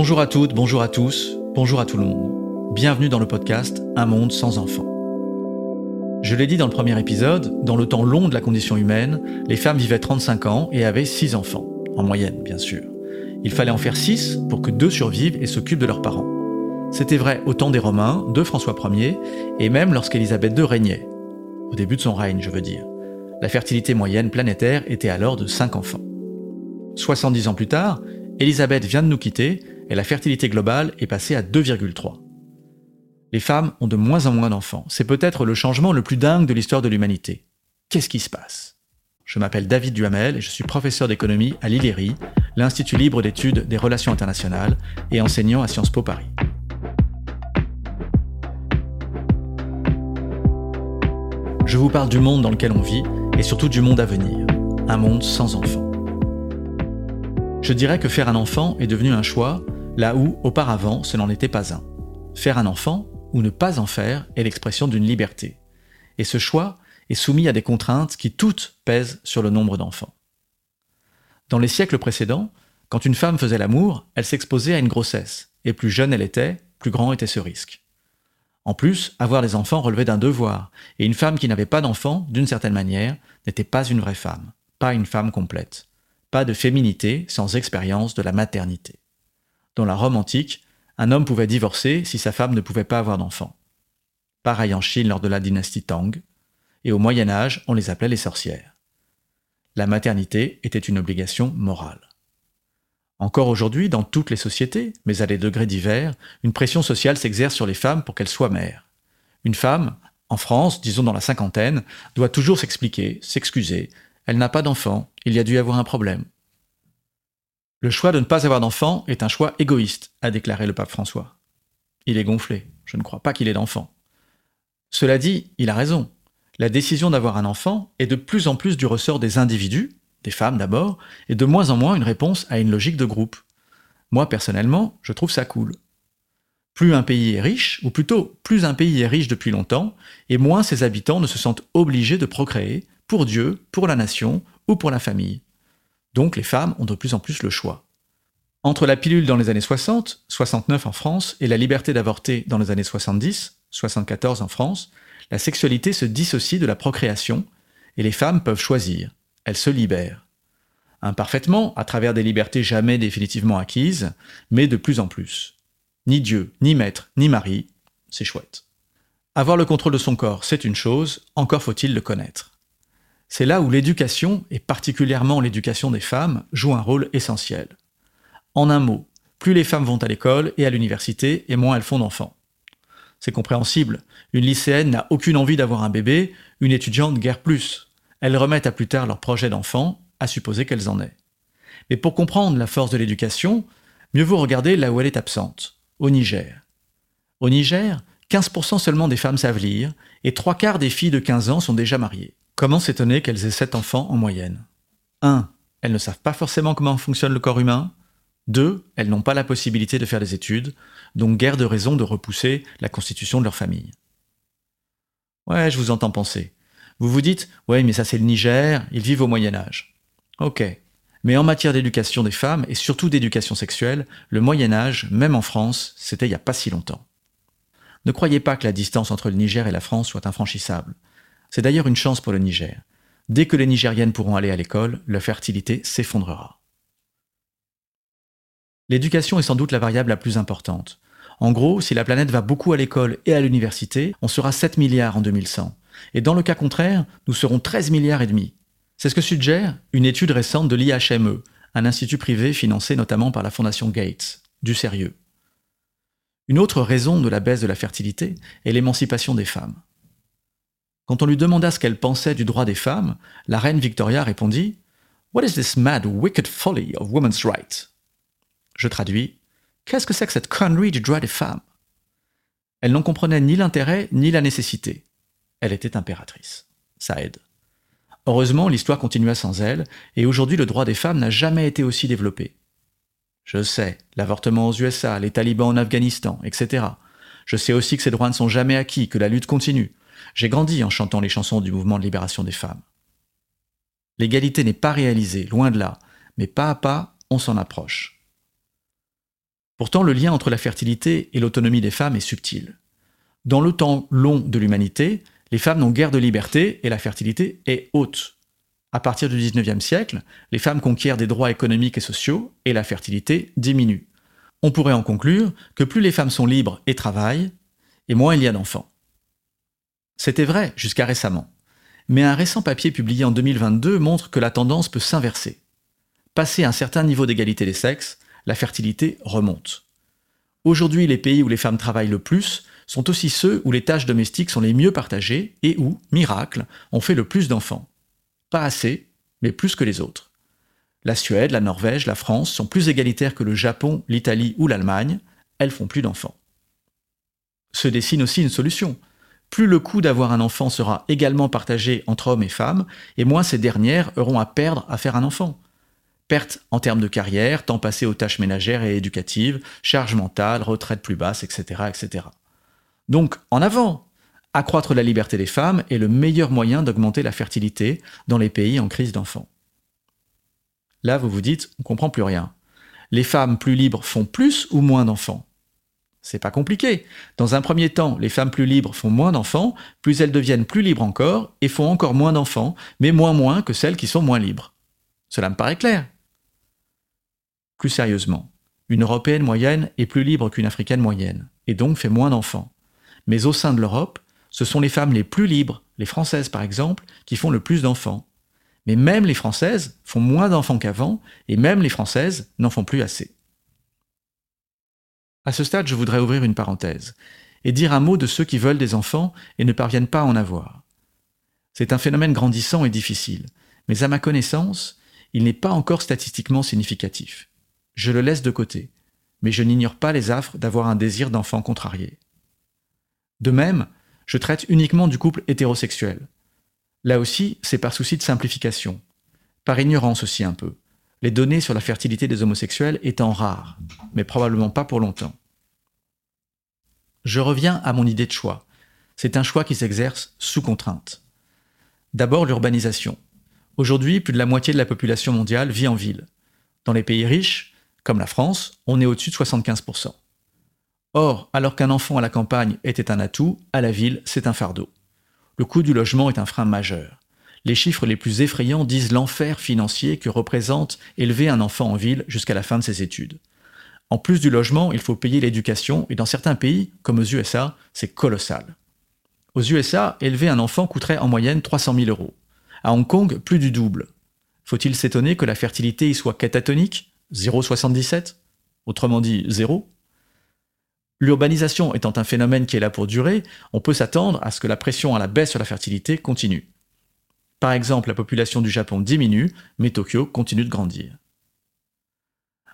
Bonjour à toutes, bonjour à tous, bonjour à tout le monde. Bienvenue dans le podcast Un monde sans enfants. Je l'ai dit dans le premier épisode, dans le temps long de la condition humaine, les femmes vivaient 35 ans et avaient 6 enfants, en moyenne bien sûr. Il fallait en faire 6 pour que deux survivent et s'occupent de leurs parents. C'était vrai au temps des Romains, de François Ier, et même lorsqu'Élisabeth II régnait. Au début de son règne, je veux dire. La fertilité moyenne planétaire était alors de 5 enfants. 70 ans plus tard, Élisabeth vient de nous quitter et la fertilité globale est passée à 2,3. Les femmes ont de moins en moins d'enfants. C'est peut-être le changement le plus dingue de l'histoire de l'humanité. Qu'est-ce qui se passe? Je m'appelle David Duhamel et je suis professeur d'économie à l'ILERI, l'Institut libre d'études des relations internationales, et enseignant à Sciences Po Paris. Je vous parle du monde dans lequel on vit et surtout du monde à venir, un monde sans enfants. Je dirais que faire un enfant est devenu un choix, là où, auparavant, ce n'en était pas un. Faire un enfant, ou ne pas en faire, est l'expression d'une liberté. Et ce choix est soumis à des contraintes qui toutes pèsent sur le nombre d'enfants. Dans les siècles précédents, quand une femme faisait l'amour, elle s'exposait à une grossesse, et plus jeune elle était, plus grand était ce risque. En plus, avoir des enfants relevait d'un devoir, et une femme qui n'avait pas d'enfants, d'une certaine manière, n'était pas une vraie femme, pas une femme complète. Pas de féminité sans expérience de la maternité. Dans la Rome antique, un homme pouvait divorcer si sa femme ne pouvait pas avoir d'enfants. Pareil en Chine lors de la dynastie Tang, et au Moyen Âge, on les appelait les sorcières. La maternité était une obligation morale. Encore aujourd'hui, dans toutes les sociétés, mais à des degrés divers, une pression sociale s'exerce sur les femmes pour qu'elles soient mères. Une femme, en France, disons dans la cinquantaine, doit toujours s'expliquer, s'excuser, elle n'a pas d'enfant, il y a dû avoir un problème. Le choix de ne pas avoir d'enfant est un choix égoïste, a déclaré le pape François. Il est gonflé, je ne crois pas qu'il ait d'enfant. Cela dit, il a raison. La décision d'avoir un enfant est de plus en plus du ressort des individus, des femmes d'abord, et de moins en moins une réponse à une logique de groupe. Moi, personnellement, je trouve ça cool. Plus un pays est riche, ou plutôt plus un pays est riche depuis longtemps, et moins ses habitants ne se sentent obligés de procréer, pour Dieu, pour la nation ou pour la famille. Donc les femmes ont de plus en plus le choix. Entre la pilule dans les années 60, 69 en France, et la liberté d'avorter dans les années 70, 74 en France, la sexualité se dissocie de la procréation et les femmes peuvent choisir. Elles se libèrent. Imparfaitement, à travers des libertés jamais définitivement acquises, mais de plus en plus. Ni Dieu, ni maître, ni mari, c'est chouette. Avoir le contrôle de son corps, c'est une chose, encore faut-il le connaître. C'est là où l'éducation, et particulièrement l'éducation des femmes, joue un rôle essentiel. En un mot, plus les femmes vont à l'école et à l'université, et moins elles font d'enfants. C'est compréhensible, une lycéenne n'a aucune envie d'avoir un bébé, une étudiante guère plus. Elles remettent à plus tard leur projet d'enfant, à supposer qu'elles en aient. Mais pour comprendre la force de l'éducation, mieux vaut regarder là où elle est absente, au Niger. Au Niger, 15% seulement des femmes savent lire, et trois quarts des filles de 15 ans sont déjà mariées. Comment s'étonner qu'elles aient 7 enfants en moyenne? 1. Elles ne savent pas forcément comment fonctionne le corps humain. 2. Elles n'ont pas la possibilité de faire des études, donc guère de raison de repousser la constitution de leur famille. Ouais, je vous entends penser. Vous vous dites, ouais, mais ça c'est le Niger, ils vivent au Moyen Âge. Ok. Mais en matière d'éducation des femmes, et surtout d'éducation sexuelle, le Moyen Âge, même en France, c'était il n'y a pas si longtemps. Ne croyez pas que la distance entre le Niger et la France soit infranchissable. C'est d'ailleurs une chance pour le Niger. Dès que les Nigériennes pourront aller à l'école, leur fertilité s'effondrera. L'éducation est sans doute la variable la plus importante. En gros, si la planète va beaucoup à l'école et à l'université, on sera 7 milliards en 2100. Et dans le cas contraire, nous serons 13 milliards et demi. C'est ce que suggère une étude récente de l'IHME, un institut privé financé notamment par la Fondation Gates. Du sérieux. Une autre raison de la baisse de la fertilité est l'émancipation des femmes. Quand on lui demanda ce qu'elle pensait du droit des femmes, la reine Victoria répondit What is this mad, wicked folly of women's rights? Je traduis Qu'est-ce que c'est que cette connerie du droit des femmes? Elle n'en comprenait ni l'intérêt ni la nécessité. Elle était impératrice. Ça aide. Heureusement, l'histoire continua sans elle, et aujourd'hui le droit des femmes n'a jamais été aussi développé. Je sais, l'avortement aux USA, les talibans en Afghanistan, etc. Je sais aussi que ces droits ne sont jamais acquis, que la lutte continue, j'ai grandi en chantant les chansons du mouvement de libération des femmes. L'égalité n'est pas réalisée, loin de là, mais pas à pas, on s'en approche. Pourtant, le lien entre la fertilité et l'autonomie des femmes est subtil. Dans le temps long de l'humanité, les femmes n'ont guère de liberté et la fertilité est haute. À partir du 19e siècle, les femmes conquièrent des droits économiques et sociaux et la fertilité diminue. On pourrait en conclure que plus les femmes sont libres et travaillent, et moins il y a d'enfants. C'était vrai jusqu'à récemment. Mais un récent papier publié en 2022 montre que la tendance peut s'inverser. Passé un certain niveau d'égalité des sexes, la fertilité remonte. Aujourd'hui, les pays où les femmes travaillent le plus sont aussi ceux où les tâches domestiques sont les mieux partagées et où, miracle, on fait le plus d'enfants. Pas assez, mais plus que les autres. La Suède, la Norvège, la France sont plus égalitaires que le Japon, l'Italie ou l'Allemagne, elles font plus d'enfants. Se dessine aussi une solution. Plus le coût d'avoir un enfant sera également partagé entre hommes et femmes, et moins ces dernières auront à perdre à faire un enfant. Perte en termes de carrière, temps passé aux tâches ménagères et éducatives, charge mentale, retraite plus basse, etc., etc. Donc, en avant Accroître la liberté des femmes est le meilleur moyen d'augmenter la fertilité dans les pays en crise d'enfants. Là, vous vous dites, on comprend plus rien. Les femmes plus libres font plus ou moins d'enfants? C'est pas compliqué. Dans un premier temps, les femmes plus libres font moins d'enfants, plus elles deviennent plus libres encore et font encore moins d'enfants, mais moins moins que celles qui sont moins libres. Cela me paraît clair. Plus sérieusement, une Européenne moyenne est plus libre qu'une Africaine moyenne, et donc fait moins d'enfants. Mais au sein de l'Europe, ce sont les femmes les plus libres, les Françaises par exemple, qui font le plus d'enfants. Mais même les Françaises font moins d'enfants qu'avant, et même les Françaises n'en font plus assez. À ce stade, je voudrais ouvrir une parenthèse et dire un mot de ceux qui veulent des enfants et ne parviennent pas à en avoir. C'est un phénomène grandissant et difficile, mais à ma connaissance, il n'est pas encore statistiquement significatif. Je le laisse de côté, mais je n'ignore pas les affres d'avoir un désir d'enfant contrarié. De même, je traite uniquement du couple hétérosexuel. Là aussi, c'est par souci de simplification. Par ignorance aussi un peu. Les données sur la fertilité des homosexuels étant rares, mais probablement pas pour longtemps. Je reviens à mon idée de choix. C'est un choix qui s'exerce sous contrainte. D'abord l'urbanisation. Aujourd'hui, plus de la moitié de la population mondiale vit en ville. Dans les pays riches, comme la France, on est au-dessus de 75%. Or, alors qu'un enfant à la campagne était un atout, à la ville, c'est un fardeau. Le coût du logement est un frein majeur. Les chiffres les plus effrayants disent l'enfer financier que représente élever un enfant en ville jusqu'à la fin de ses études. En plus du logement, il faut payer l'éducation, et dans certains pays, comme aux USA, c'est colossal. Aux USA, élever un enfant coûterait en moyenne 300 000 euros. À Hong Kong, plus du double. Faut-il s'étonner que la fertilité y soit catatonique? 0,77 Autrement dit, zéro? L'urbanisation étant un phénomène qui est là pour durer, on peut s'attendre à ce que la pression à la baisse sur la fertilité continue. Par exemple, la population du Japon diminue, mais Tokyo continue de grandir.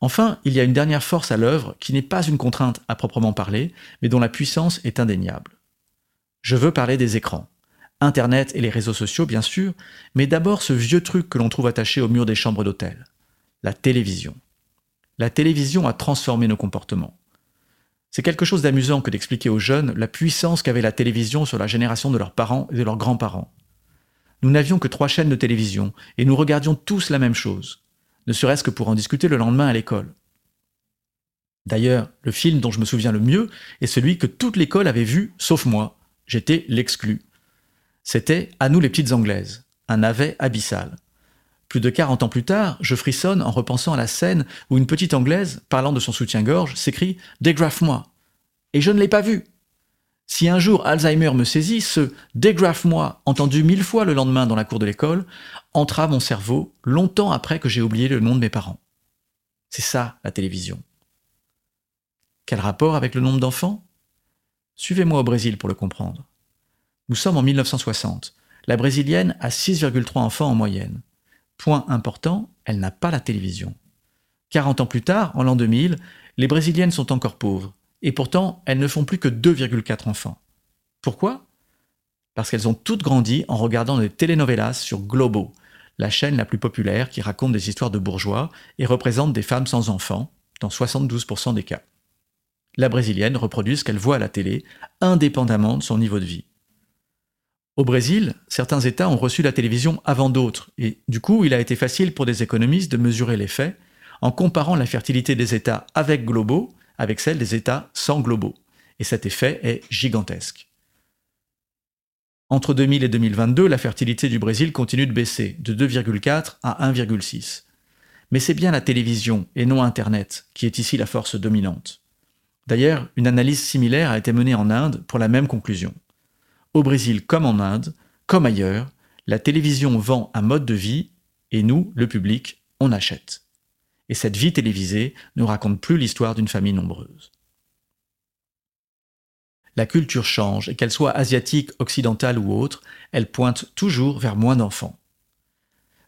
Enfin, il y a une dernière force à l'œuvre qui n'est pas une contrainte à proprement parler, mais dont la puissance est indéniable. Je veux parler des écrans. Internet et les réseaux sociaux, bien sûr, mais d'abord ce vieux truc que l'on trouve attaché au mur des chambres d'hôtel. La télévision. La télévision a transformé nos comportements. C'est quelque chose d'amusant que d'expliquer aux jeunes la puissance qu'avait la télévision sur la génération de leurs parents et de leurs grands-parents. Nous n'avions que trois chaînes de télévision, et nous regardions tous la même chose, ne serait-ce que pour en discuter le lendemain à l'école. D'ailleurs, le film dont je me souviens le mieux est celui que toute l'école avait vu, sauf moi. J'étais l'exclu. C'était À nous les petites anglaises, un navet abyssal. Plus de 40 ans plus tard, je frissonne en repensant à la scène où une petite Anglaise, parlant de son soutien-gorge, s'écrie Dégrafe-moi Et je ne l'ai pas vu Si un jour Alzheimer me saisit, ce Dégrafe-moi, entendu mille fois le lendemain dans la cour de l'école, entra mon cerveau longtemps après que j'ai oublié le nom de mes parents. C'est ça, la télévision. Quel rapport avec le nombre d'enfants? Suivez-moi au Brésil pour le comprendre. Nous sommes en 1960. La brésilienne a 6,3 enfants en moyenne. Point important, elle n'a pas la télévision. 40 ans plus tard, en l'an 2000, les Brésiliennes sont encore pauvres, et pourtant elles ne font plus que 2,4 enfants. Pourquoi? Parce qu'elles ont toutes grandi en regardant des telenovelas sur Globo, la chaîne la plus populaire qui raconte des histoires de bourgeois et représente des femmes sans enfants, dans 72% des cas. La brésilienne reproduit ce qu'elle voit à la télé, indépendamment de son niveau de vie. Au Brésil, certains États ont reçu la télévision avant d'autres, et du coup, il a été facile pour des économistes de mesurer les faits en comparant la fertilité des États avec Globo avec celle des États sans globaux. Et cet effet est gigantesque. Entre 2000 et 2022, la fertilité du Brésil continue de baisser, de 2,4 à 1,6. Mais c'est bien la télévision et non Internet qui est ici la force dominante. D'ailleurs, une analyse similaire a été menée en Inde pour la même conclusion. Au Brésil comme en Inde, comme ailleurs, la télévision vend un mode de vie et nous, le public, on achète. Et cette vie télévisée ne raconte plus l'histoire d'une famille nombreuse. La culture change, et qu'elle soit asiatique, occidentale ou autre, elle pointe toujours vers moins d'enfants.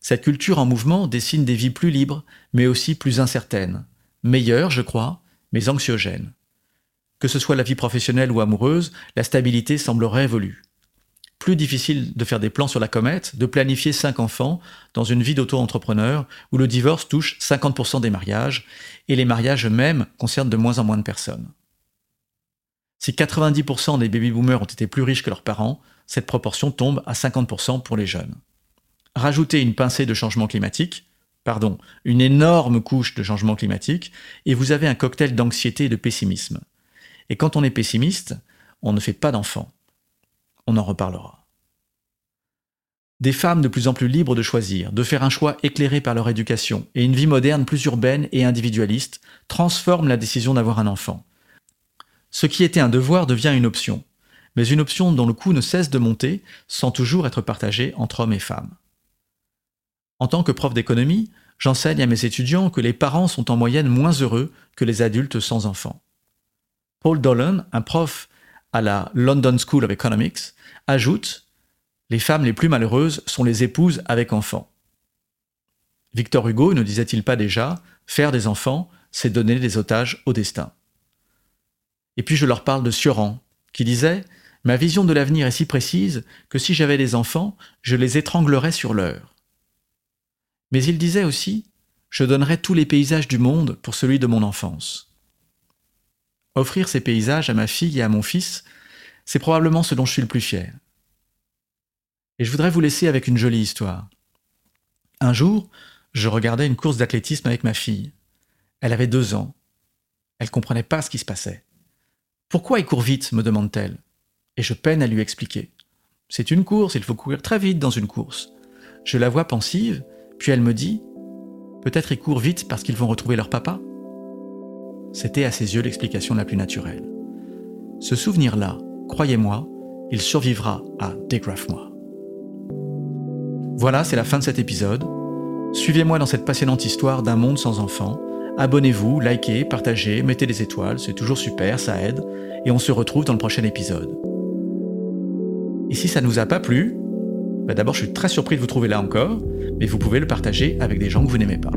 Cette culture en mouvement dessine des vies plus libres, mais aussi plus incertaines, meilleures, je crois, mais anxiogènes. Que ce soit la vie professionnelle ou amoureuse, la stabilité semble révolue. Difficile de faire des plans sur la comète, de planifier cinq enfants dans une vie d'auto-entrepreneur où le divorce touche 50% des mariages et les mariages eux-mêmes concernent de moins en moins de personnes. Si 90% des baby-boomers ont été plus riches que leurs parents, cette proportion tombe à 50% pour les jeunes. Rajoutez une pincée de changement climatique, pardon, une énorme couche de changement climatique, et vous avez un cocktail d'anxiété et de pessimisme. Et quand on est pessimiste, on ne fait pas d'enfants. On en reparlera. Des femmes de plus en plus libres de choisir, de faire un choix éclairé par leur éducation, et une vie moderne plus urbaine et individualiste, transforment la décision d'avoir un enfant. Ce qui était un devoir devient une option, mais une option dont le coût ne cesse de monter sans toujours être partagé entre hommes et femmes. En tant que prof d'économie, j'enseigne à mes étudiants que les parents sont en moyenne moins heureux que les adultes sans enfants. Paul Dolan, un prof à la London School of Economics, ajoute Les femmes les plus malheureuses sont les épouses avec enfants. Victor Hugo ne disait-il pas déjà Faire des enfants, c'est donner des otages au destin Et puis je leur parle de Sioran, qui disait Ma vision de l'avenir est si précise que si j'avais des enfants, je les étranglerais sur l'heure. Mais il disait aussi Je donnerais tous les paysages du monde pour celui de mon enfance. Offrir ces paysages à ma fille et à mon fils, c'est probablement ce dont je suis le plus fier. Et je voudrais vous laisser avec une jolie histoire. Un jour, je regardais une course d'athlétisme avec ma fille. Elle avait deux ans. Elle comprenait pas ce qui se passait. Pourquoi il court vite? me demande-t-elle. Et je peine à lui expliquer. C'est une course, il faut courir très vite dans une course. Je la vois pensive, puis elle me dit Peut-être ils courent vite parce qu'ils vont retrouver leur papa? C'était à ses yeux l'explication la plus naturelle. Ce souvenir-là, croyez-moi, il survivra à Dégraffe-moi. Voilà, c'est la fin de cet épisode. Suivez-moi dans cette passionnante histoire d'un monde sans enfants. Abonnez-vous, likez, partagez, mettez des étoiles, c'est toujours super, ça aide. Et on se retrouve dans le prochain épisode. Et si ça ne vous a pas plu, bah d'abord je suis très surpris de vous trouver là encore, mais vous pouvez le partager avec des gens que vous n'aimez pas.